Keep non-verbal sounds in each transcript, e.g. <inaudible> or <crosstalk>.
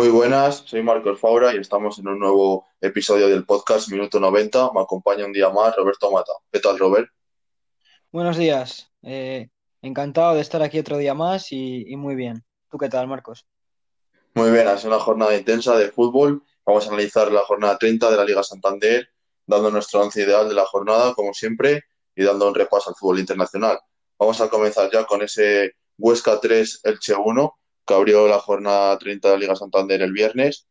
Muy buenas, soy Marcos Faura y estamos en un nuevo episodio del podcast Minuto 90. Me acompaña un día más Roberto Mata. ¿Qué tal, Robert? Buenos días. Eh, encantado de estar aquí otro día más y, y muy bien. ¿Tú qué tal, Marcos? Muy bien, es una jornada intensa de fútbol. Vamos a analizar la jornada 30 de la Liga Santander, dando nuestro once ideal de la jornada, como siempre, y dando un repaso al fútbol internacional. Vamos a comenzar ya con ese Huesca 3, Elche 1, que abrió la jornada 30 de la Liga Santander el viernes.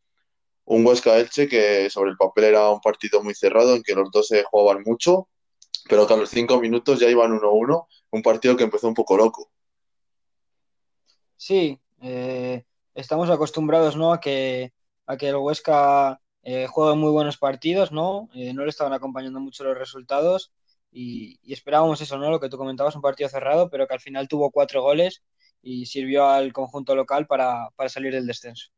Un Huesca-Elche que sobre el papel era un partido muy cerrado, en que los dos se jugaban mucho, pero que a los cinco minutos ya iban 1-1, un partido que empezó un poco loco. Sí, eh, estamos acostumbrados ¿no? a, que, a que el Huesca eh, juegue muy buenos partidos, ¿no? Eh, no le estaban acompañando mucho los resultados y, y, esperábamos eso, ¿no? Lo que tú comentabas, un partido cerrado, pero que al final tuvo cuatro goles y sirvió al conjunto local para, para salir del descenso.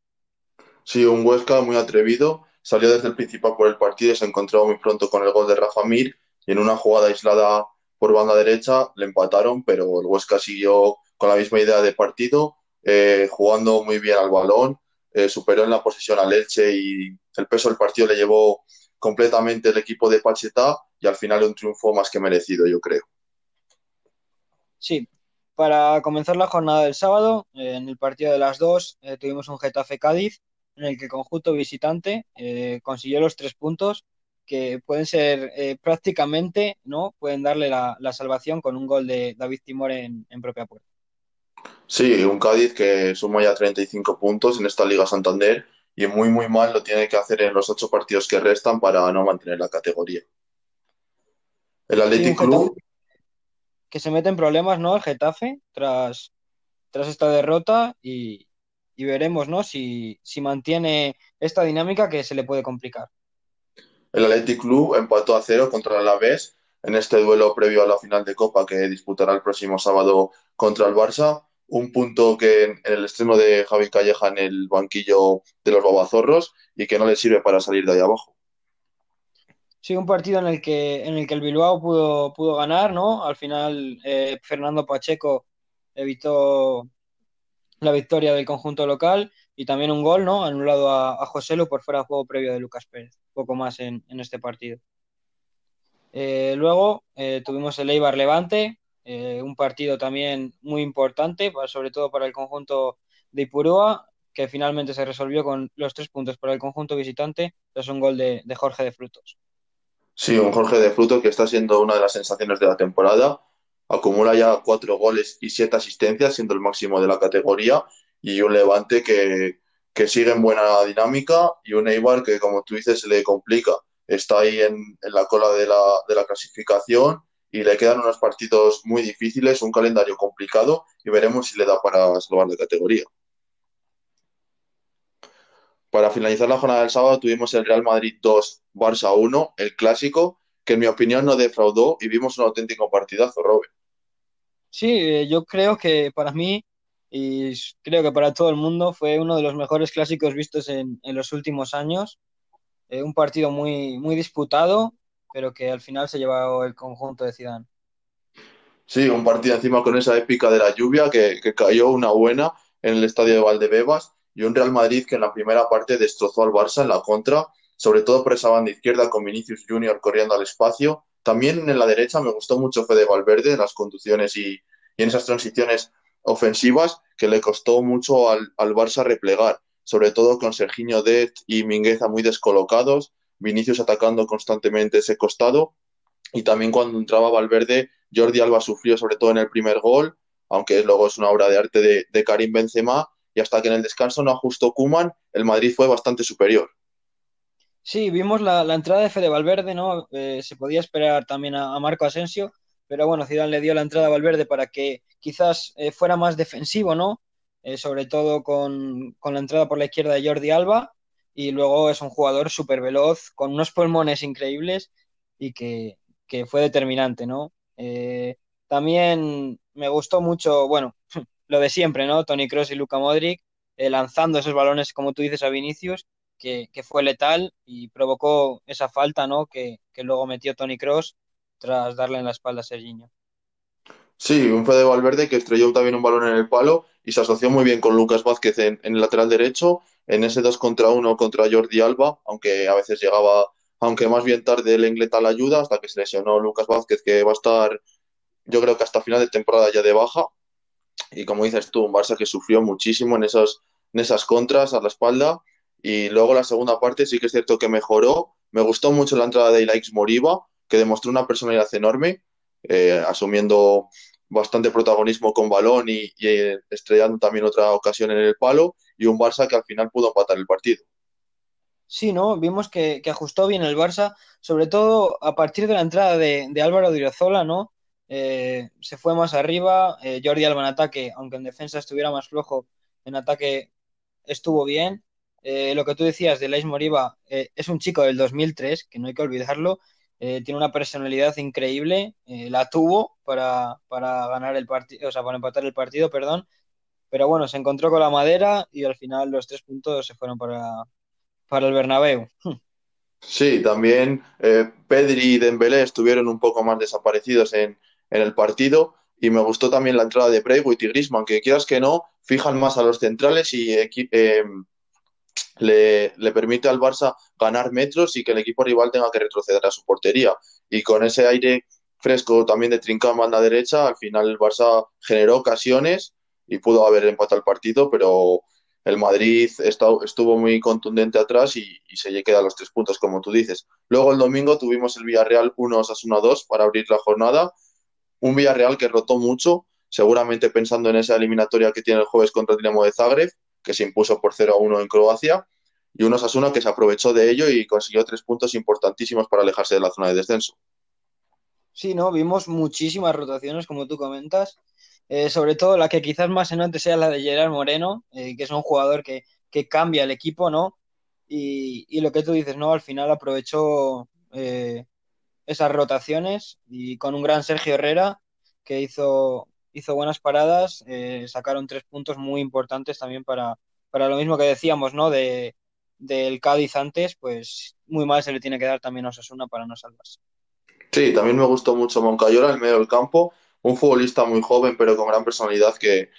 Sí, un Huesca muy atrevido, salió desde el principal por el partido y se encontró muy pronto con el gol de Rafa Mir y en una jugada aislada por banda derecha le empataron, pero el Huesca siguió con la misma idea de partido, eh, jugando muy bien al balón, eh, superó en la posesión al Elche y el peso del partido le llevó completamente el equipo de Pacheta y al final un triunfo más que merecido, yo creo. Sí, para comenzar la jornada del sábado, eh, en el partido de las dos, eh, tuvimos un Getafe Cádiz en el que el conjunto visitante eh, consiguió los tres puntos que pueden ser eh, prácticamente, ¿no? Pueden darle la, la, salvación con un gol de David Timor en, en, propia puerta. Sí, un Cádiz que suma ya 35 puntos en esta Liga Santander y muy, muy mal lo tiene que hacer en los ocho partidos que restan para no mantener la categoría. El Athletic sí, Club. Que se mete en problemas, ¿no? El Getafe tras, tras esta derrota y, y veremos, ¿no? Si, si mantiene esta dinámica que se le puede complicar. El Athletic Club empató a cero contra el Alavés en este duelo previo a la final de Copa que disputará el próximo sábado contra el Barça. Un punto que en el extremo de Javi Calleja en el banquillo de los Babazorros y que no le sirve para salir de ahí abajo. Sí, un partido en el que, en el, que el Bilbao pudo, pudo ganar, ¿no? Al final, eh, Fernando Pacheco evitó la victoria del conjunto local y también un gol, ¿no? Anulado a, a Joselu por fuera de juego previo de Lucas Pérez. Poco más en, este partido. Eh, luego eh, tuvimos el Eibar Levante, eh, un partido también muy importante, sobre todo para el conjunto de Ipurúa, que finalmente se resolvió con los tres puntos para el conjunto visitante, tras un gol de Jorge de Frutos. Sí, un Jorge de Frutos que está siendo una de las sensaciones de la temporada. Acumula ya cuatro goles y siete asistencias, siendo el máximo de la categoría, y un Levante que, que sigue en buena dinámica, y un Eibar que, como tú dices, se le complica está ahí en, en la cola de la, de la, clasificación y le quedan unos partidos muy difíciles, un calendario complicado y veremos si le da para salvar de categoría. Para finalizar la jornada del sábado tuvimos el Real Madrid 2, Barça 1, el clásico, que en mi opinión no defraudó y vimos un auténtico partidazo, Robert. Sí, yo creo que para mí y creo que para todo el mundo fue uno de los mejores clásicos vistos en, en los últimos años eh, un partido muy, muy disputado, pero que al final se llevó el conjunto de Zidane. Sí, un partido encima con esa épica de la lluvia que, que, cayó una buena en el estadio de Valdebebas y un Real Madrid que en la primera parte destrozó al Barça en la contra, sobre todo por esa banda izquierda con Vinicius Junior corriendo al espacio. También en la derecha me gustó mucho Fede Valverde en las conducciones y, y en esas transiciones ofensivas que le costó mucho al, al Barça replegar sobre todo con Serginho Det y Mingueza muy descolocados, Vinicius atacando constantemente ese costado, y también cuando entraba Valverde, Jordi Alba sufrió sobre todo en el primer gol, aunque luego es una obra de arte de, de Karim Benzema, y hasta que en el descanso no ajustó Kuman, el Madrid fue bastante superior. Sí, vimos la, entrada de Fede Valverde, ¿no? Eh, se podía esperar también a, Marco Asensio, pero bueno, Zidane le dio la entrada a Valverde para que quizás eh, fuera más defensivo, ¿no? eh, sobre todo con, con, la entrada por la izquierda de Jordi Alba, y luego es un jugador súper veloz, con unos pulmones increíbles y que, que fue determinante, ¿no? También me gustó mucho, bueno, lo de siempre, ¿no? Tony Cross y Luka Modric eh, lanzando esos balones, como tú dices, a Vinicius, que, fue letal y provocó esa falta, ¿no? Que, luego metió Tony Cross tras darle en la espalda a Serginho. Sí, un Fede Valverde que estrelló también un balón en el palo y se asoció muy bien con Lucas Vázquez en, el lateral derecho en ese 2 contra 1 contra Jordi Alba, aunque a veces llegaba, aunque más bien tarde el Ingleta la ayuda, hasta que se lesionó Lucas Vázquez, que va a estar, yo creo que hasta final de temporada ya de baja. Y como dices tú, un Barça que sufrió muchísimo en, esos, en esas contras a la espalda. Y luego la segunda parte sí que es cierto que mejoró. Me gustó mucho la entrada de Ilaix Moriba, que demostró una personalidad enorme, eh, asumiendo bastante protagonismo con balón y, y, estrellando también otra ocasión en el palo. Y un Barça que al final pudo empatar el partido. Sí, ¿no? Vimos que, ajustó bien el Barça, sobre todo a partir de la entrada de, Álvaro Diriozola, ¿no? Eh, se fue más arriba, eh, Jordi Alba en ataque, aunque en defensa estuviera más flojo, en ataque estuvo bien. Eh, lo que tú decías de Lais Moriba, eh, es un chico del 2003, que no hay que olvidarlo, tiene una personalidad increíble, la tuvo para, para ganar el partido, o sea, para empatar el partido, perdón, pero bueno, se encontró con la madera y al final los tres puntos se fueron para, para el Bernabéu. Sí, también Pedri y Dembélé estuvieron un poco más desaparecidos en, en el partido y me gustó también la entrada de Braithwaite y Griezmann, que quieras que no, fijan más a los centrales y eh, le, le, permite al Barça ganar metros y que el equipo rival tenga que retroceder a su portería. Y con ese aire fresco también de trincado en banda derecha, al final el Barça generó ocasiones y pudo haber empatado el partido, pero el Madrid estuvo muy contundente atrás y, y se queda los tres puntos, como tú dices. Luego el domingo tuvimos el Villarreal 1 Osasuna 2 para abrir la jornada. Un Villarreal que rotó mucho, seguramente pensando en esa eliminatoria que tiene el jueves contra el Dinamo de Zagreb, que se impuso por 0 a 1 en Croacia. Y un Osasuna que se aprovechó de ello y consiguió tres puntos importantísimos para alejarse de la zona de descenso. Sí, ¿no? Vimos muchísimas rotaciones, como tú comentas. Eh, sobre todo la que quizás más se note sea la de Gerard Moreno, eh, que es un jugador que, que, cambia el equipo, ¿no? Y, y, lo que tú dices, ¿no? Al final aprovechó eh, esas rotaciones y con un gran Sergio Herrera que hizo, hizo buenas paradas, eh, sacaron tres puntos muy importantes también para, para lo mismo que decíamos, ¿no? De, del Cádiz antes, pues muy mal se le tiene que dar también a Osasuna para no salvarse. Sí, también me gustó mucho Moncayola en medio del campo un futbolista muy joven pero con gran personalidad que,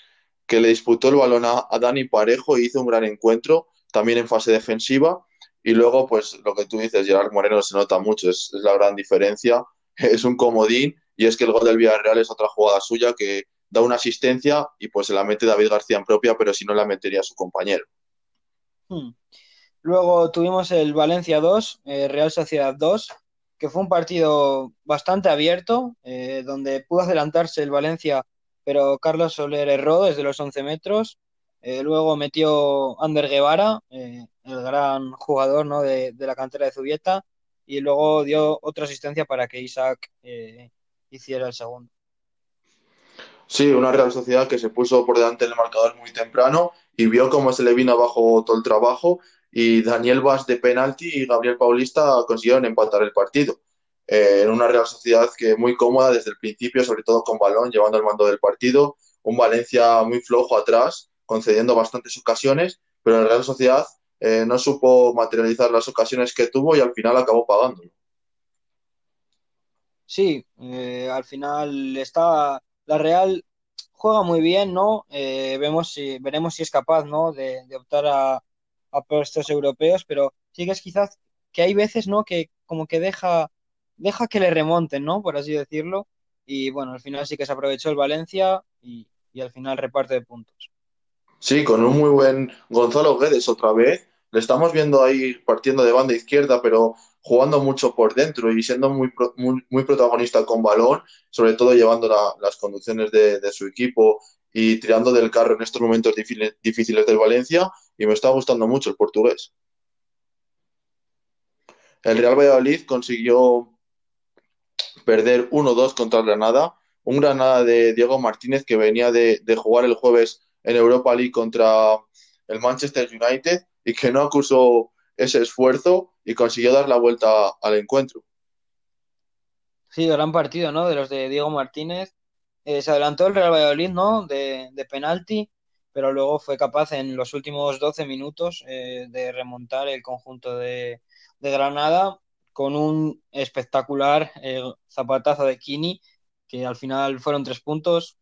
que le disputó el balón a, a, Dani Parejo y hizo un gran encuentro también en fase defensiva y luego pues lo que tú dices Gerard Moreno se nota mucho es, la gran diferencia <laughs> es un comodín y es que el gol del Villarreal es otra jugada suya que da una asistencia y pues se la mete David García en propia pero si no la metería su compañero hmm. luego tuvimos el Valencia 2 eh, Real Sociedad 2 que fue un partido bastante abierto, eh, donde pudo adelantarse el Valencia, pero Carlos Soler erró desde los 11 metros. Eh, luego metió Ander Guevara, eh, el gran jugador ¿no? de, de, la cantera de Zubieta, y luego dio otra asistencia para que Isaac eh, hiciera el segundo. Sí, una Real Sociedad que se puso por delante del marcador muy temprano y vio cómo se le vino abajo todo el trabajo y Daniel Vaz de penalti y Gabriel Paulista consiguieron empatar el partido. En una Real Sociedad que muy cómoda desde el principio, sobre todo con balón, llevando el mando del partido. Un Valencia muy flojo atrás, concediendo bastantes ocasiones, pero la Real Sociedad eh, no supo materializar las ocasiones que tuvo y al final acabó pagándolo. Sí, eh, al final está la Real juega muy bien, ¿no? Eh, vemos si, veremos si es capaz, ¿no? De, optar a, puestos europeos, pero sí que es quizás que hay veces, ¿no? Que como que deja, deja que le remonten, ¿no? Por así decirlo. Y bueno, al final sí que se aprovechó el Valencia y al final reparte de puntos. Sí, con un muy buen Gonzalo Guedes otra vez. Le estamos viendo ahí partiendo de banda izquierda, pero jugando mucho por dentro y siendo muy, muy, muy protagonista con balón, sobre todo llevando la, las conducciones de, su equipo y tirando del carro en estos momentos difíciles, del Valencia y me está gustando mucho el portugués. El Real Valladolid consiguió perder 1-2 contra Granada, un Granada de Diego Martínez que venía de, de, jugar el jueves en Europa League contra el Manchester United y que no acusó ese esfuerzo y consiguió dar la vuelta al encuentro. Sí, gran partido, ¿no? De los de Diego Martínez. Eh, se adelantó el Real Valladolid, ¿no? De, de penalti, pero luego fue capaz en los últimos 12 minutos eh, de remontar el conjunto de, Granada con un espectacular eh, zapatazo de Kini, que al final fueron tres puntos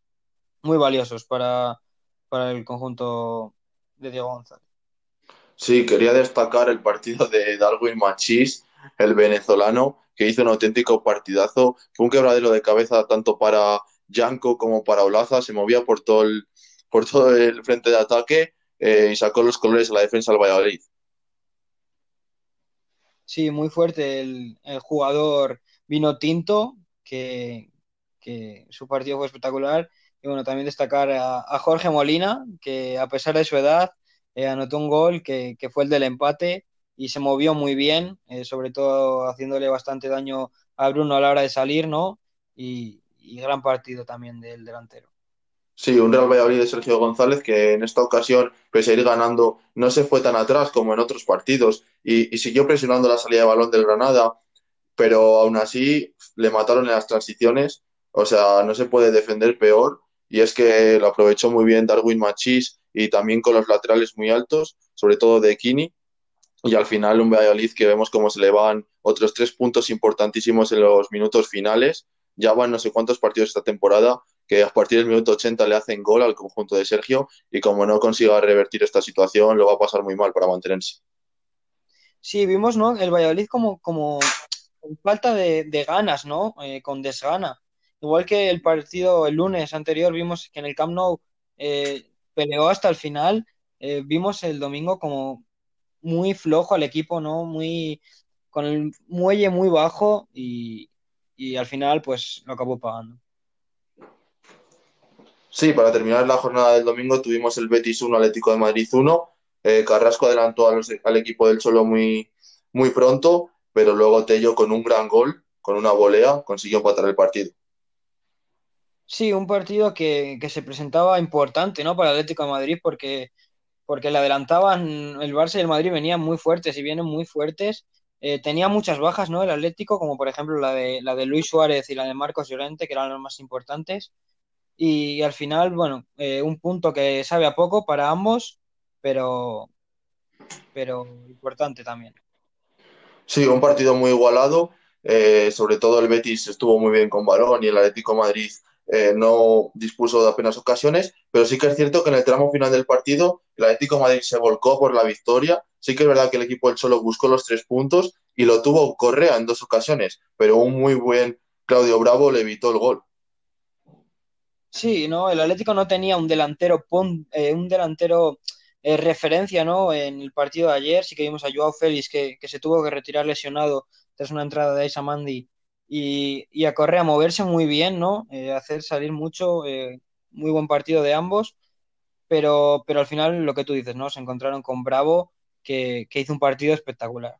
muy valiosos para, para el conjunto de Diego González. Sí, quería destacar el partido de Darwin Machís, el venezolano, que hizo un auténtico partidazo. Fue un quebradero de cabeza tanto para Yanko como para Olaza. Se movía por todo el, por todo el frente de ataque eh, y sacó los colores a la defensa del Valladolid. Sí, muy fuerte el, el jugador vino tinto, que, que, su partido fue espectacular. Y bueno, también destacar a, Jorge Molina, que a pesar de su edad eh, anotó un gol que, fue el del empate y se movió muy bien, eh, sobre todo haciéndole bastante daño a Bruno a la hora de salir, ¿no? Y, y gran partido también del delantero. Sí, un Real Valladolid de Sergio González que en esta ocasión, pese a ir ganando, no se fue tan atrás como en otros partidos y, y, siguió presionando la salida de balón del Granada, pero aún así le mataron en las transiciones, o sea, no se puede defender peor y es que lo aprovechó muy bien Darwin Machís y también con los laterales muy altos, sobre todo de Kini. Y al final un Valladolid que vemos cómo se le van otros tres puntos importantísimos en los minutos finales. Ya van no sé cuántos partidos esta temporada que a partir del minuto 80 le hacen gol al conjunto de Sergio y como no consiga revertir esta situación lo va a pasar muy mal para mantenerse. Sí, vimos, ¿no? El Valladolid como, como falta de, de ganas, ¿no? Eh, con desgana. Igual que el partido el lunes anterior vimos que en el Camp Nou eh, peleó hasta el final. Eh, vimos el domingo como muy flojo al equipo, ¿no? Muy con el muelle muy bajo y, y al final pues lo acabó pagando. Sí, para terminar la jornada del domingo tuvimos el Betis 1, Atlético de Madrid 1. Eh, Carrasco adelantó al equipo del Cholo muy, muy pronto, pero luego Tello con un gran gol, con una volea, consiguió empatar el partido. Sí, un partido que, que, se presentaba importante, ¿no? Para el Atlético de Madrid porque, porque le adelantaban, el Barça y el Madrid venían muy fuertes y vienen muy fuertes. Eh, tenía muchas bajas, ¿no? El Atlético, como por ejemplo la de, la de Luis Suárez y la de Marcos Llorente, que eran las más importantes. Y, al final, bueno, eh, un punto que sabe a poco para ambos, pero, pero importante también. Sí, un partido muy igualado. Eh, sobre todo el Betis estuvo muy bien con balón y el Atlético Madrid eh, no dispuso de apenas ocasiones, pero sí que es cierto que en el tramo final del partido el Atlético Madrid se volcó por la victoria. Sí que es verdad que el equipo del Cholo buscó los tres puntos y lo tuvo Correa en dos ocasiones, pero un muy buen Claudio Bravo le evitó el gol. Sí, no, el Atlético no tenía un delantero, eh, un delantero eh, referencia, ¿no? En el partido de ayer sí que vimos a Joao Félix que, que se tuvo que retirar lesionado tras una entrada de Aisa Mandi y, y, a Correa moverse muy bien, ¿no? Eh, hacer salir mucho, eh, muy buen partido de ambos, pero, pero al final lo que tú dices, ¿no? Se encontraron con Bravo, que, que hizo un partido espectacular.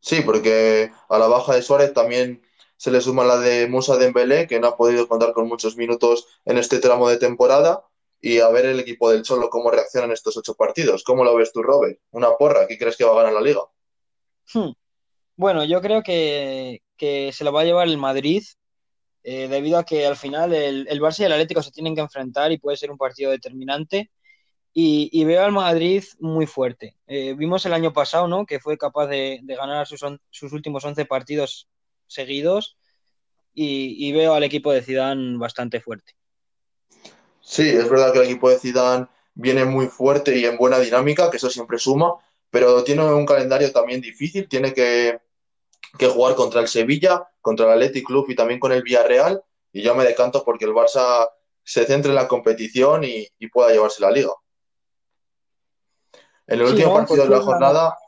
Sí, porque a la baja de Suárez también se le suma la de Musa Dembélé, que no ha podido contar con muchos minutos en este tramo de temporada, y a ver el equipo del Cholo cómo reacciona en estos ocho partidos. ¿Cómo lo ves tú, Robert? Una porra, ¿qué crees que va a ganar la liga? Hmm. Bueno, yo creo que, que se lo va a llevar el Madrid, eh, debido a que al final el, el, Barça y el Atlético se tienen que enfrentar y puede ser un partido determinante. Y, veo al Madrid muy fuerte. Eh, vimos el año pasado, ¿no? Que fue capaz de, ganar sus, sus, últimos 11 partidos seguidos. Y, y, veo al equipo de Zidane bastante fuerte. Sí, es verdad que el equipo de Zidane viene muy fuerte y en buena dinámica, que eso siempre suma, pero tiene un calendario también difícil, tiene que que jugar contra el Sevilla, contra el Athletic Club y también con el Villarreal. Y yo me decanto porque el Barça se centre en la competición y, y pueda llevarse la liga. En el sí, último no, partido de la jornada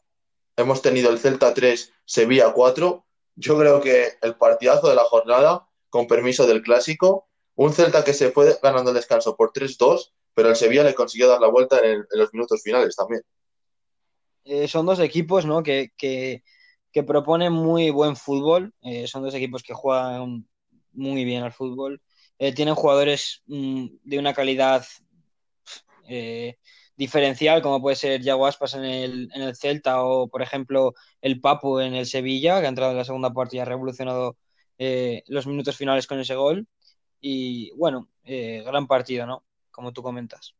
hemos tenido el Celta 3, Sevilla 4. Yo creo que el partidazo de la jornada, con permiso del clásico, un Celta que se fue ganando el descanso por 3-2, pero el Sevilla le consiguió dar la vuelta en, el, en los minutos finales también. Eh, son dos equipos ¿no? que, que, que proponen muy buen fútbol. Eh, son dos equipos que juegan muy bien al fútbol. Eh, tienen jugadores mmm, de una calidad eh, diferencial, como puede ser Yago Aspas en el, en el, Celta o, por ejemplo, el Papu en el Sevilla, que ha entrado en la segunda parte y ha revolucionado los minutos finales con ese gol. Y bueno, gran partido, ¿no? Como tú comentas.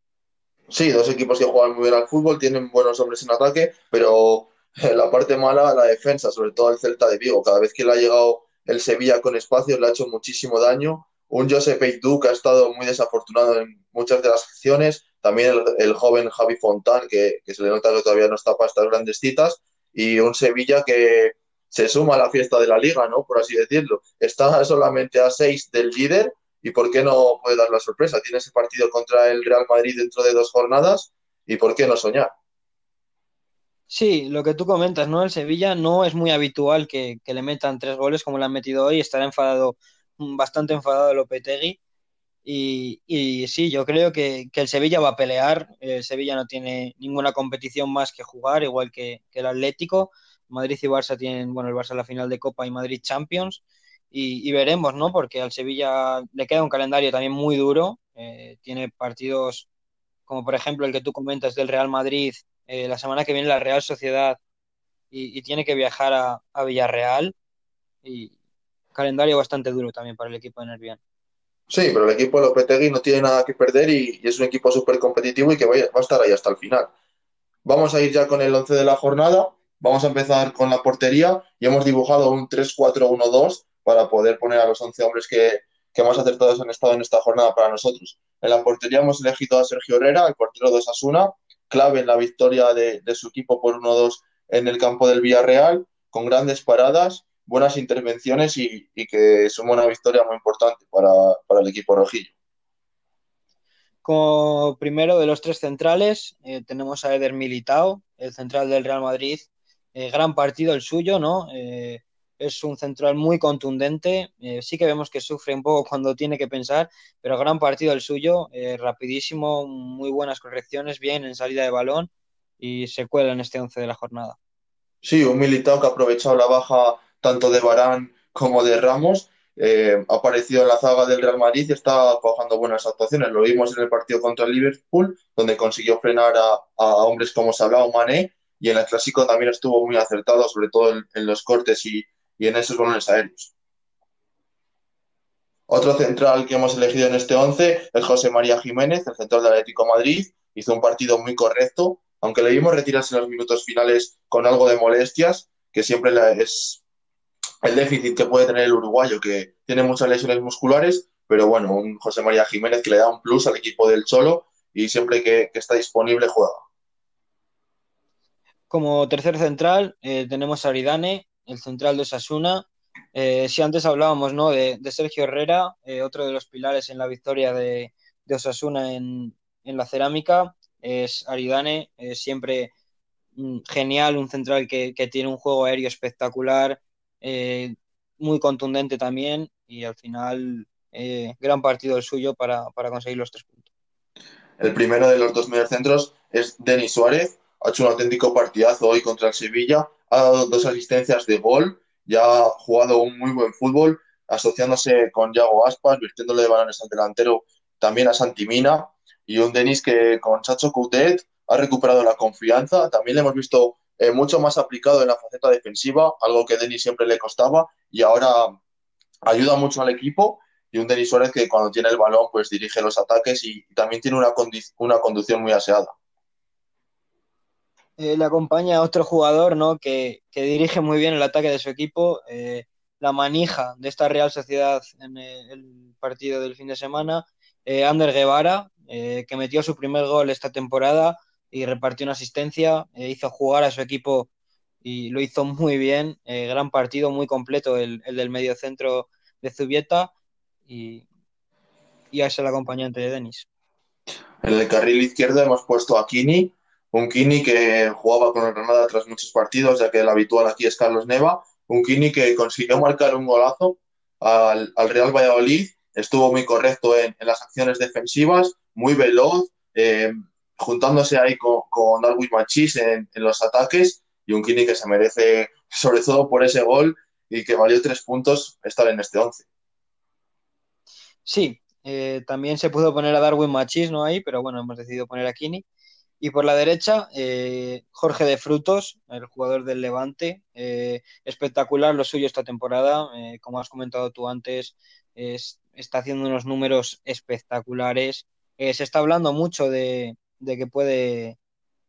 Sí, dos equipos que juegan muy bien al fútbol, tienen buenos hombres en ataque, pero <laughs> la parte mala, la defensa, sobre todo el Celta de Vigo. Cada vez que le ha llegado el Sevilla con espacios, le ha hecho muchísimo daño. Un Josep Eidú que ha estado muy desafortunado en muchas de las acciones. también el, joven Javi Fontán, que, se le nota que todavía no está para estas grandes citas, y un Sevilla que se suma a la fiesta de la liga, ¿no? Por así decirlo. Está solamente a seis del líder y ¿por qué no puede dar la sorpresa? Tiene ese partido contra el Real Madrid dentro de dos jornadas y ¿por qué no soñar? Sí, lo que tú comentas, ¿no? El Sevilla no es muy habitual que, le metan tres goles como le han metido hoy. Estará enfadado, mm, bastante enfadado Lopetegui. Y, y sí, yo creo que, el Sevilla va a pelear. El Sevilla no tiene ninguna competición más que jugar, igual que, el Atlético. Madrid y Barça tienen, bueno, el Barça la final de Copa y Madrid Champions. Y, veremos, ¿no? Porque al Sevilla le queda un calendario también muy duro. Eh, tiene partidos como por ejemplo el que tú comentas del Real Madrid eh, la semana que viene la Real Sociedad y, tiene que viajar a, Villarreal y calendario bastante duro también para el equipo de Nervión. Sí, pero el equipo de Lopetegui no tiene nada que perder y, es un equipo súper competitivo y que va a estar ahí hasta el final. Vamos a ir ya con el 11 de la jornada. Vamos a empezar con la portería y hemos dibujado un 3-4-1-2 para poder poner a los 11 hombres que, que más acertados han estado en esta jornada para nosotros. En la portería hemos elegido a Sergio Herrera, el portero de Osasuna, clave en la victoria de, su equipo por 1-2 en el campo del Villarreal, con grandes paradas, buenas intervenciones y, que suma una victoria muy importante para, el equipo rojillo. Como primero de los tres centrales, eh, tenemos a Eder Militao, el central del Real Madrid. Eh, gran partido el suyo, ¿no? Eh, es un central muy contundente. Eh, sí que vemos que sufre un poco <laughs> cuando tiene que pensar, pero gran partido el suyo, eh, rapidísimo, muy buenas correcciones, bien en salida de balón y se cuela en este 11 de la jornada. Sí, un militado que ha aprovechado la baja tanto de Barán como de Ramos. Eh, ha aparecido en la zaga del Real Madrid y está cojando buenas actuaciones. Lo vimos en el partido contra el Liverpool, donde consiguió frenar a, hombres como Salah o Mané, y en el Clásico también estuvo muy acertado, sobre todo en los cortes y, y en esos balones aéreos. Otro central que hemos elegido en este 11 es José María Jiménez, el central del Atlético Madrid. Hizo un partido muy correcto, aunque le vimos retirarse en los minutos finales con algo de molestias, que siempre es el déficit que puede tener el uruguayo, que tiene muchas lesiones musculares, pero bueno, un José María Jiménez que le da un plus al equipo del Cholo y siempre que, está disponible juega. Como tercer central eh, tenemos a Aridane, el central de Osasuna. Eh, si antes hablábamos ¿no? de, Sergio Herrera, eh, otro de los pilares en la victoria de, Osasuna en, la cerámica, es Aridane, siempre mm, genial, un central que, tiene un juego aéreo espectacular, eh, muy contundente también y al final gran partido el suyo para, para, conseguir los tres puntos. El primero de los dos mediocentros es Denis Suárez, ha hecho un auténtico partidazo hoy contra el Sevilla, ha dado dos asistencias de gol, ya ha jugado un muy buen fútbol, asociándose con Yago Aspas, virtiéndole de balones al delantero también a Santimina, y un Denis que con Chacho Coutet ha recuperado la confianza, también le hemos visto eh, mucho más aplicado en la faceta defensiva, algo que Denis siempre le costaba, y ahora ayuda mucho al equipo, y un Denis Suárez que cuando tiene el balón pues dirige los ataques y, también tiene una, una conducción muy aseada. Eh, le acompaña otro jugador ¿no? que, dirige muy bien el ataque de su equipo, eh, la manija de esta Real Sociedad en el partido del fin de semana, eh, Ander Guevara, que metió su primer gol esta temporada y repartió una asistencia, hizo jugar a su equipo y lo hizo muy bien, gran partido, muy completo el, del medio centro de Zubieta y, y es el acompañante de Denis. En el carril izquierdo hemos puesto a Kini, un Kini que jugaba con el Granada tras muchos partidos, ya que el habitual aquí es Carlos Neva. Un Kini que consiguió marcar un golazo al, Real Valladolid. Estuvo muy correcto en, las acciones defensivas, muy veloz, eh, juntándose ahí con, Darwin Machis en, los ataques. Y un Kini que se merece, sobre todo por ese gol y que valió tres puntos, estar en este once. Sí, eh, también se pudo poner a Darwin Machis, ¿no? Ahí, pero bueno, hemos decidido poner a Kini. Y por la derecha, eh, Jorge de Frutos, el jugador del Levante. Eh, espectacular lo suyo esta temporada. Eh, como has comentado tú antes, está haciendo unos números espectaculares. se está hablando mucho de, que puede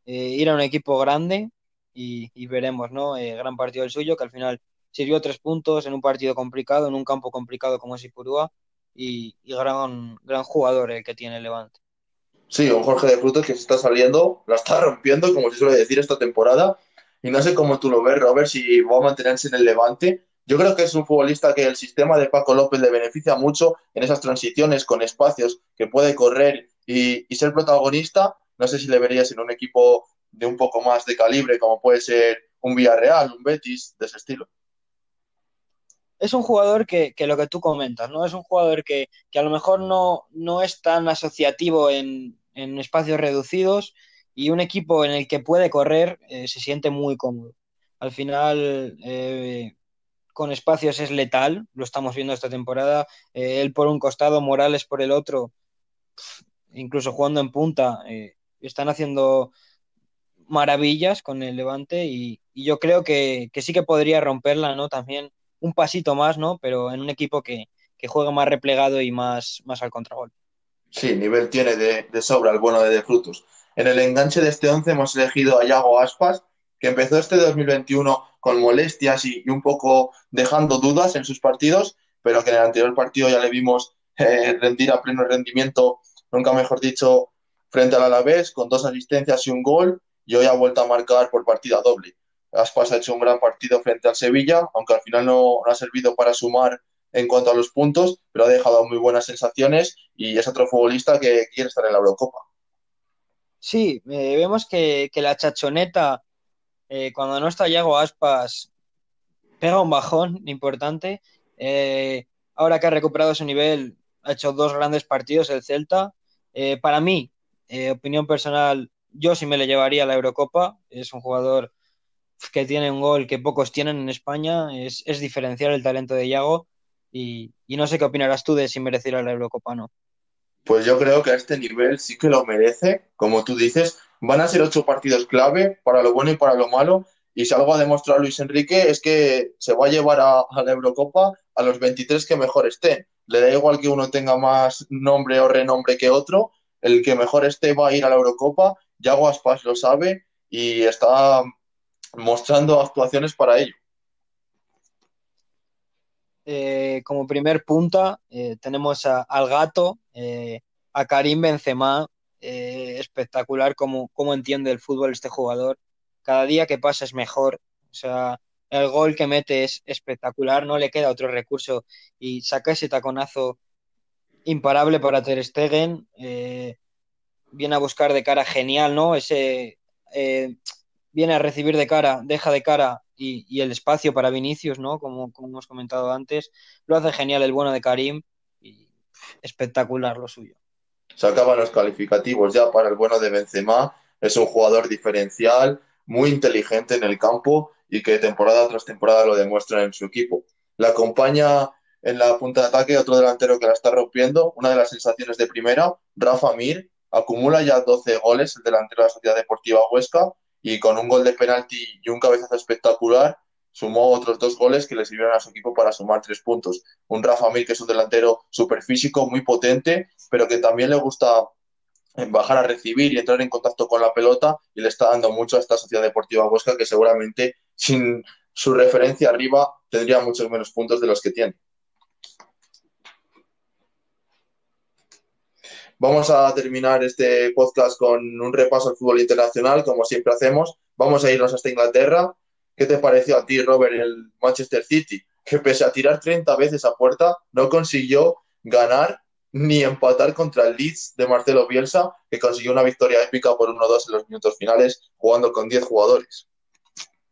ir a un equipo grande y, veremos, ¿no? gran partido del suyo, que al final sirvió tres puntos en un partido complicado, en un campo complicado como es Ipurúa. Y, gran, jugador el que tiene el Levante. Sí, un Jorge de Frutos que se está saliendo, la está rompiendo, como se suele decir esta temporada. Y no sé cómo tú lo ves, Robert, si va a mantenerse en el Levante. Yo creo que es un futbolista que el sistema de Paco López le beneficia mucho en esas transiciones con espacios que puede correr y, ser protagonista. No sé si le verías en un equipo de un poco más de calibre, como puede ser un Villarreal, un Betis, de ese estilo es un jugador que, que, lo que tú comentas, ¿no? Es un jugador que, que a lo mejor no, no, es tan asociativo en, en, espacios reducidos y un equipo en el que puede correr eh, se siente muy cómodo. Al final, eh, con espacios es letal, lo estamos viendo esta temporada. Eh, él por un costado, Morales por el otro, incluso jugando en punta, están haciendo maravillas con el Levante y, y yo creo que, que, sí que podría romperla, ¿no? También un pasito más, ¿no? Pero en un equipo que, que juega más replegado y más, más al contragol. Sí, nivel tiene de, de, sobra el bueno de De Frutos. En el enganche de este 11 hemos elegido a Yago Aspas, que empezó este 2021 con molestias y, y, un poco dejando dudas en sus partidos, pero que en el anterior partido ya le vimos eh, rendir a pleno rendimiento, nunca mejor dicho, frente al Alavés, con dos asistencias y un gol, y hoy ha vuelto a marcar por partida doble. Aspas ha hecho un gran partido frente al Sevilla, aunque al final no, ha servido para sumar en cuanto a los puntos, pero ha dejado muy buenas sensaciones y es otro futbolista que quiere estar en la Eurocopa. Sí, eh, vemos que, que, la chachoneta, eh, cuando no está Yago Aspas, pega un bajón importante. Eh, ahora que ha recuperado su nivel, ha hecho dos grandes partidos el Celta. Para mí, opinión personal, yo sí me le llevaría a la Eurocopa. Es un jugador que tiene un gol que pocos tienen en España, es, es diferenciar el talento de Iago y, y, no sé qué opinarás tú de si merecerá la Eurocopa no. Pues yo creo que a este nivel sí que lo merece, como tú dices, van a ser ocho partidos clave para lo bueno y para lo malo y si algo ha demostrado Luis Enrique es que se va a llevar a, a la Eurocopa a los 23 que mejor estén. Le da igual que uno tenga más nombre o renombre que otro, el que mejor esté va a ir a la Eurocopa, Yago Aspas lo sabe y está mostrando actuaciones para ello. Eh, como primer punta eh, tenemos a, al gato, eh, a Karim Benzema, eh, espectacular como, como entiende el fútbol este jugador. Cada día que pasa es mejor. O sea, el gol que mete es espectacular, no le queda otro recurso y saca ese taconazo imparable para Ter Stegen. viene a buscar de cara genial, ¿no? Ese viene a recibir de cara, deja de cara y, el espacio para Vinicius, ¿no? Como, como, hemos comentado antes, lo hace genial el bueno de Karim y espectacular lo suyo. Se acaban los calificativos ya para el bueno de Benzema, es un jugador diferencial, muy inteligente en el campo y que temporada tras temporada lo demuestra en su equipo. La acompaña en la punta de ataque otro delantero que la está rompiendo, una de las sensaciones de primera, Rafa Mir, acumula ya 12 goles, el delantero de la Sociedad Deportiva Huesca, y con un gol de penalti y un cabezazo espectacular sumó otros dos goles que le sirvieron a su equipo para sumar tres puntos. Un Rafa Mir, que es un delantero súper físico, muy potente, pero que también le gusta bajar a recibir y entrar en contacto con la pelota y le está dando mucho a esta Sociedad Deportiva Huesca que seguramente sin su referencia arriba tendría muchos menos puntos de los que tiene. Vamos a terminar este podcast con un repaso al fútbol internacional, como siempre hacemos. Vamos a irnos hasta Inglaterra. ¿Qué te pareció a ti, Robert, el Manchester City? Que pese a tirar 30 veces a puerta, no consiguió ganar ni empatar contra el Leeds de Marcelo Bielsa, que consiguió una victoria épica por 1-2 en los minutos finales, jugando con 10 jugadores.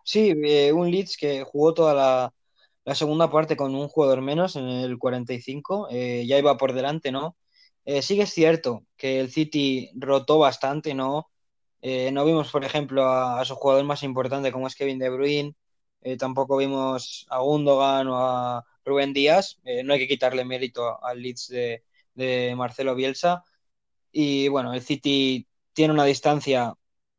Sí, eh, un Leeds que jugó toda la, segunda parte con un jugador menos en el 45, eh, ya iba por delante, ¿no? Eh, sí que es cierto que el City rotó bastante, ¿no? Eh, no vimos, por ejemplo, a, su jugador más importante como es Kevin De Bruyne, eh, tampoco vimos a Gundogan o a Rubén Díaz, no hay que quitarle mérito al Leeds de, de, Marcelo Bielsa. Y bueno, el City tiene una distancia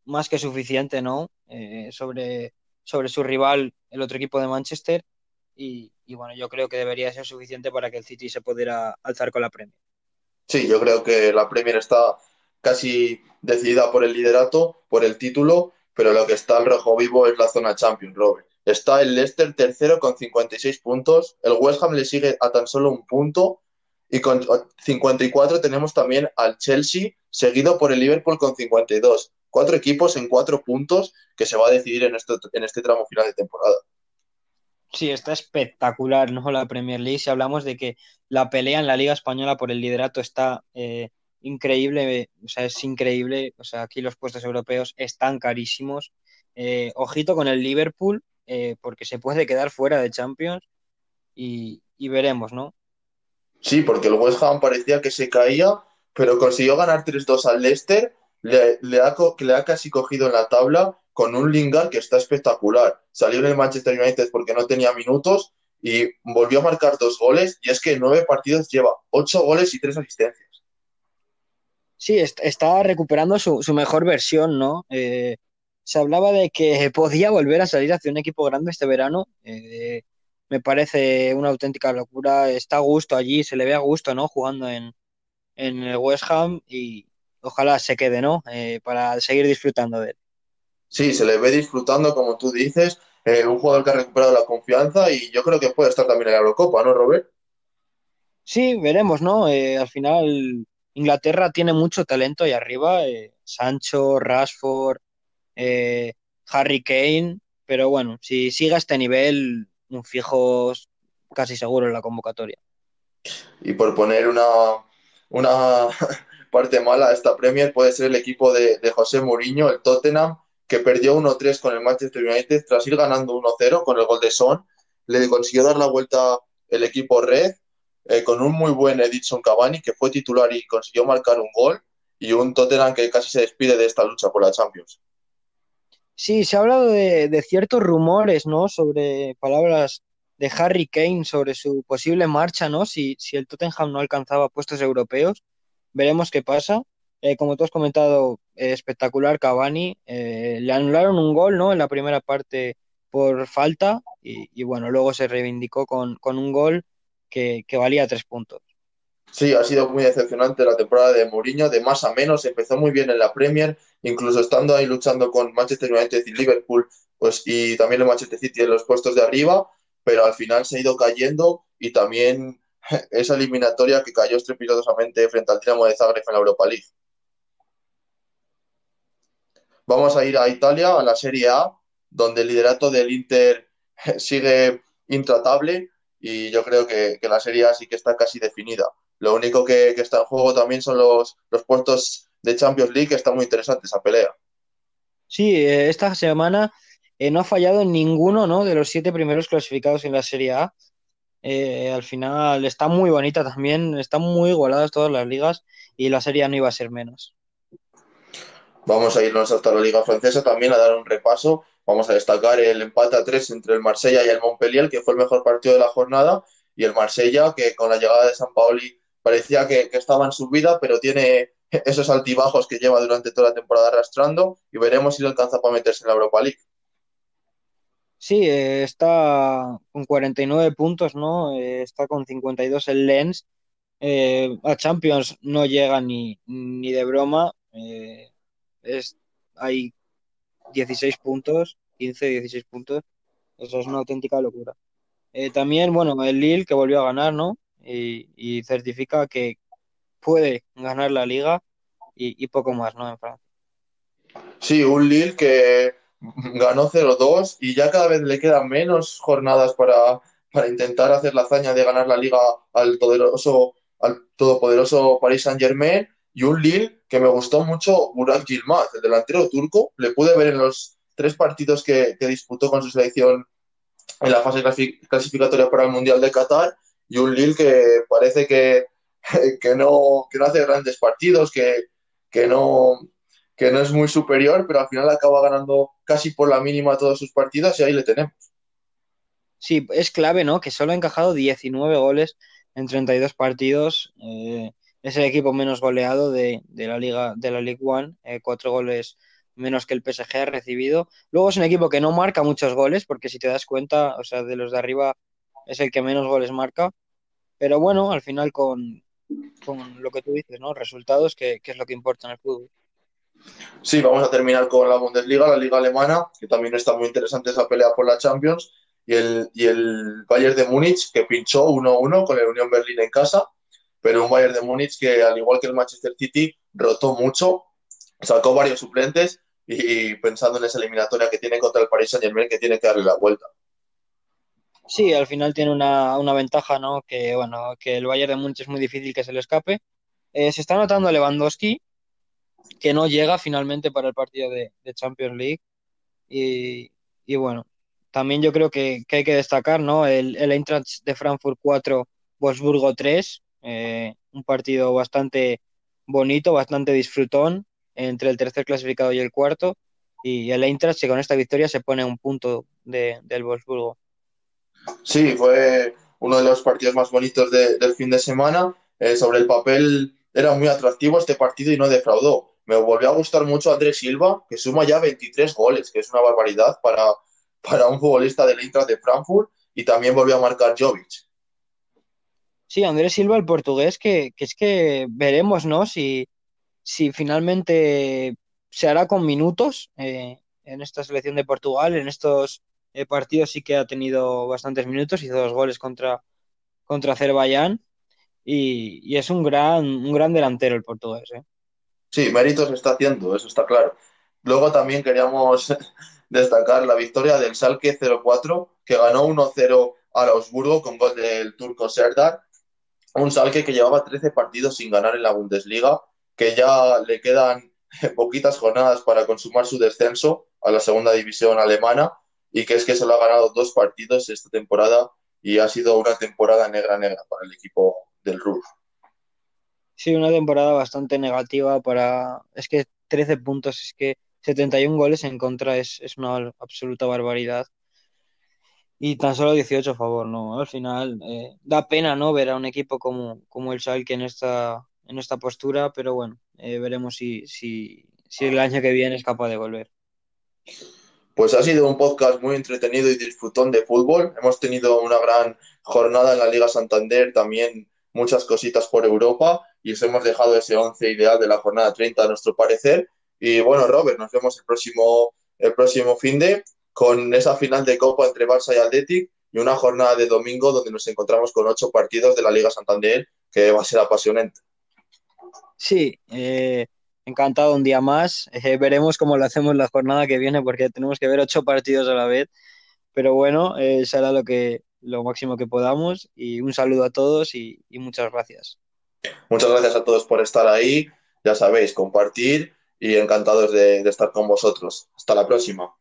más que suficiente, ¿no? Eh, sobre, sobre su rival, el otro equipo de Manchester. Y, y bueno, yo creo que debería ser suficiente para que el City se pudiera alzar con la Premier. Sí, yo creo que la Premier está casi decidida por el liderato, por el título, pero lo que está al rojo vivo es la zona Champions, Robert. Está el Leicester tercero con 56 puntos, el West Ham le sigue a tan solo un punto, Y con 54 tenemos también al Chelsea, seguido por el Liverpool con 52. Cuatro equipos en cuatro puntos que se va a decidir en este, en este tramo final de temporada. Sí, está espectacular, ¿no? La Premier League. Si hablamos de que la pelea en la Liga Española por el liderato está eh, increíble, o sea, es increíble. O sea, aquí los puestos europeos están carísimos. Eh, ojito con el Liverpool, eh, porque se puede quedar fuera de Champions y, veremos, ¿no? Sí, porque el West Ham parecía que se caía, pero consiguió ganar 3-2 al Leicester, le, ha, le ha casi cogido en la tabla con un Lingard que está espectacular. Salió en el Manchester United porque no tenía minutos y volvió a marcar dos goles y es que nueve partidos lleva ocho goles y tres asistencias. Sí, está recuperando su, mejor versión, ¿no? Eh, se hablaba de que podía volver a salir hacia un equipo grande este verano. Eh, me parece una auténtica locura. Está a gusto allí, se le ve a gusto, ¿no? Jugando en, el West Ham y ojalá se quede, ¿no? Eh, para seguir disfrutando de él. Sí, se le ve disfrutando, como tú dices, eh, un jugador que ha recuperado la confianza y yo creo que puede estar también en la Eurocopa, ¿no, Robert? Sí, veremos, ¿no? Eh, al final Inglaterra tiene mucho talento ahí arriba, eh, Sancho, Rashford, Harry Kane, pero bueno, si sigue a este nivel, un fijo casi seguro en la convocatoria. Y por poner una, una <laughs> parte mala a esta Premier, puede ser el equipo de, de José Mourinho, el Tottenham, que perdió 1-3 con el Manchester United tras ir ganando 1-0 con el gol de Son. Le consiguió dar la vuelta el equipo Red eh, con un muy buen Edison Cavani que fue titular y consiguió marcar un gol y un Tottenham que casi se despide de esta lucha por la Champions. Sí, se ha hablado de, ciertos rumores, ¿no? Sobre palabras de Harry Kane sobre su posible marcha, ¿no? Si, si el Tottenham no alcanzaba puestos europeos, veremos qué pasa. Eh, como tú has comentado, eh, espectacular Cavani. Eh, le anularon un gol ¿no? en la primera parte por falta y, bueno, luego se reivindicó con, un gol que, valía tres puntos. Sí, ha sido muy decepcionante la temporada de Mourinho, de más a menos. Empezó muy bien en la Premier, incluso estando ahí luchando con Manchester United y Liverpool, pues y también el Manchester City en los puestos de arriba, pero al final se ha ido cayendo y también <laughs> esa eliminatoria que cayó estrepitosamente frente al Dinamo de Zagreb en la Europa League. Vamos a ir a Italia, a la Serie A, donde el liderato del Inter <laughs> sigue intratable y yo creo que, la Serie A sí que está casi definida. Lo único que, está en juego también son los, los puestos de Champions League, que está muy interesante esa pelea. Sí, eh, esta semana eh, no ha fallado ninguno ¿no? de los siete primeros clasificados en la Serie A. Eh, al final está muy bonita también, están muy igualadas todas las ligas y la Serie A no iba a ser menos. Vamos a irnos hasta la Liga Francesa también a dar un repaso. Vamos a destacar el empate a tres entre el Marsella y el Montpellier, que fue el mejor partido de la jornada, y el Marsella, que con la llegada de San Paoli parecía que, estaba en su vida, pero tiene <laughs> esos altibajos que lleva durante toda la temporada arrastrando, y veremos si lo alcanza para meterse en la Europa League. Sí, eh, está con 49 puntos, ¿no? Eh, está con 52 el Lens. Eh, a Champions no llega ni, ni de broma es, hay 16 puntos, 15, 16 puntos. Eso es una auténtica locura. Eh, también, bueno, el Lille que volvió a ganar, ¿no? Y, certifica que puede ganar la liga y, poco más, ¿no? En Francia. Sí, un Lille que ganó 0-2 y ya cada vez le quedan menos jornadas para, para intentar hacer la hazaña de ganar la liga al poderoso, al todopoderoso Paris Saint Germain y un Lille que me gustó mucho, Burak Yilmaz, el delantero turco. Le pude ver en los tres partidos que, disputó con su selección en la fase clasificatoria para el Mundial de Qatar. Y un Lille que parece que, <laughs> que, no, que no hace grandes partidos, que, que, no, que no es muy superior, pero al final acaba ganando casi por la mínima todos sus partidos y ahí le tenemos. Sí, es clave, ¿no? Que solo ha encajado 19 goles en 32 partidos. Eh, es el equipo menos goleado de, la Liga de la League One, eh, cuatro goles menos que el PSG ha recibido. Luego es un equipo que no marca muchos goles, porque si te das cuenta, o sea, de los de arriba es el que menos goles marca. Pero bueno, al final con, lo que tú dices, ¿no? Resultados, que, es lo que importa en el fútbol. Sí, vamos a terminar con la Bundesliga, la liga alemana, que también está muy interesante esa pelea por la Champions, y el, y el Bayern de Múnich, que pinchó 1-1 con el Unión Berlín en casa pero un Bayern de Múnich que, al igual que el Manchester City, rotó mucho, sacó varios suplentes y pensando en esa eliminatoria que tiene contra el Paris Saint Germain, que tiene que darle la vuelta. Sí, al final tiene una, una, ventaja, ¿no? Que bueno, que el Bayern de Múnich es muy difícil que se le escape. Eh, se está notando Lewandowski, que no llega finalmente para el partido de, de Champions League. Y, y, bueno, también yo creo que, que, hay que destacar, ¿no? El, el Eintracht de Frankfurt 4, Wolfsburgo 3, eh, un partido bastante bonito, bastante disfrutón entre el tercer clasificado y el cuarto. Y el Eintracht, que con esta victoria se pone un punto de, del Wolfsburgo. Sí, fue uno de los partidos más bonitos de, del fin de semana. Eh, sobre el papel era muy atractivo este partido y no defraudó. Me volvió a gustar mucho Andrés Silva, que suma ya 23 goles, que es una barbaridad para, para un futbolista del Eintracht de Frankfurt, y también volvió a marcar Jovic. Sí, Andrés Silva, el portugués, que, que es que veremos, ¿no? Si, si finalmente se hará con minutos eh, en esta selección de Portugal, en estos eh, partidos sí que ha tenido bastantes minutos, hizo dos goles contra, contra Azerbaiyán y, y, es un gran, un gran delantero el portugués. ¿eh? Sí, méritos está haciendo, eso está claro. Luego también queríamos <laughs> destacar la victoria del Salque 0-4, que ganó 1-0 al Augsburgo con gol del turco Serdar. Un Salque que llevaba 13 partidos sin ganar en la Bundesliga, que ya le quedan <laughs> poquitas jornadas para consumar su descenso a la segunda división alemana y que es que solo ha ganado dos partidos esta temporada y ha sido una temporada negra negra para el equipo del RUR. Sí, una temporada bastante negativa para... Es que 13 puntos, es que 71 goles en contra es, es una absoluta barbaridad. Y tan solo 18 a favor, ¿no? Al final eh, da pena, ¿no? Ver a un equipo como, como el Schalke en esta, en esta postura, pero bueno, eh, veremos si, si, si el año que viene es capaz de volver. Pues ha sido un podcast muy entretenido y disfrutón de fútbol. Hemos tenido una gran jornada en la Liga Santander, también muchas cositas por Europa y os hemos dejado ese 11 ideal de la jornada 30 a nuestro parecer. Y bueno, Robert, nos vemos el próximo, el próximo fin de con esa final de Copa entre Barça y Athletic y una jornada de domingo donde nos encontramos con ocho partidos de la Liga Santander que va a ser apasionante. Sí, eh, encantado un día más. Eh, veremos cómo lo hacemos la jornada que viene porque tenemos que ver ocho partidos a la vez. Pero bueno, eh, será lo, que, lo máximo que podamos. Y un saludo a todos y, y muchas gracias. Muchas gracias a todos por estar ahí. Ya sabéis, compartir y encantados de, de estar con vosotros. Hasta la próxima.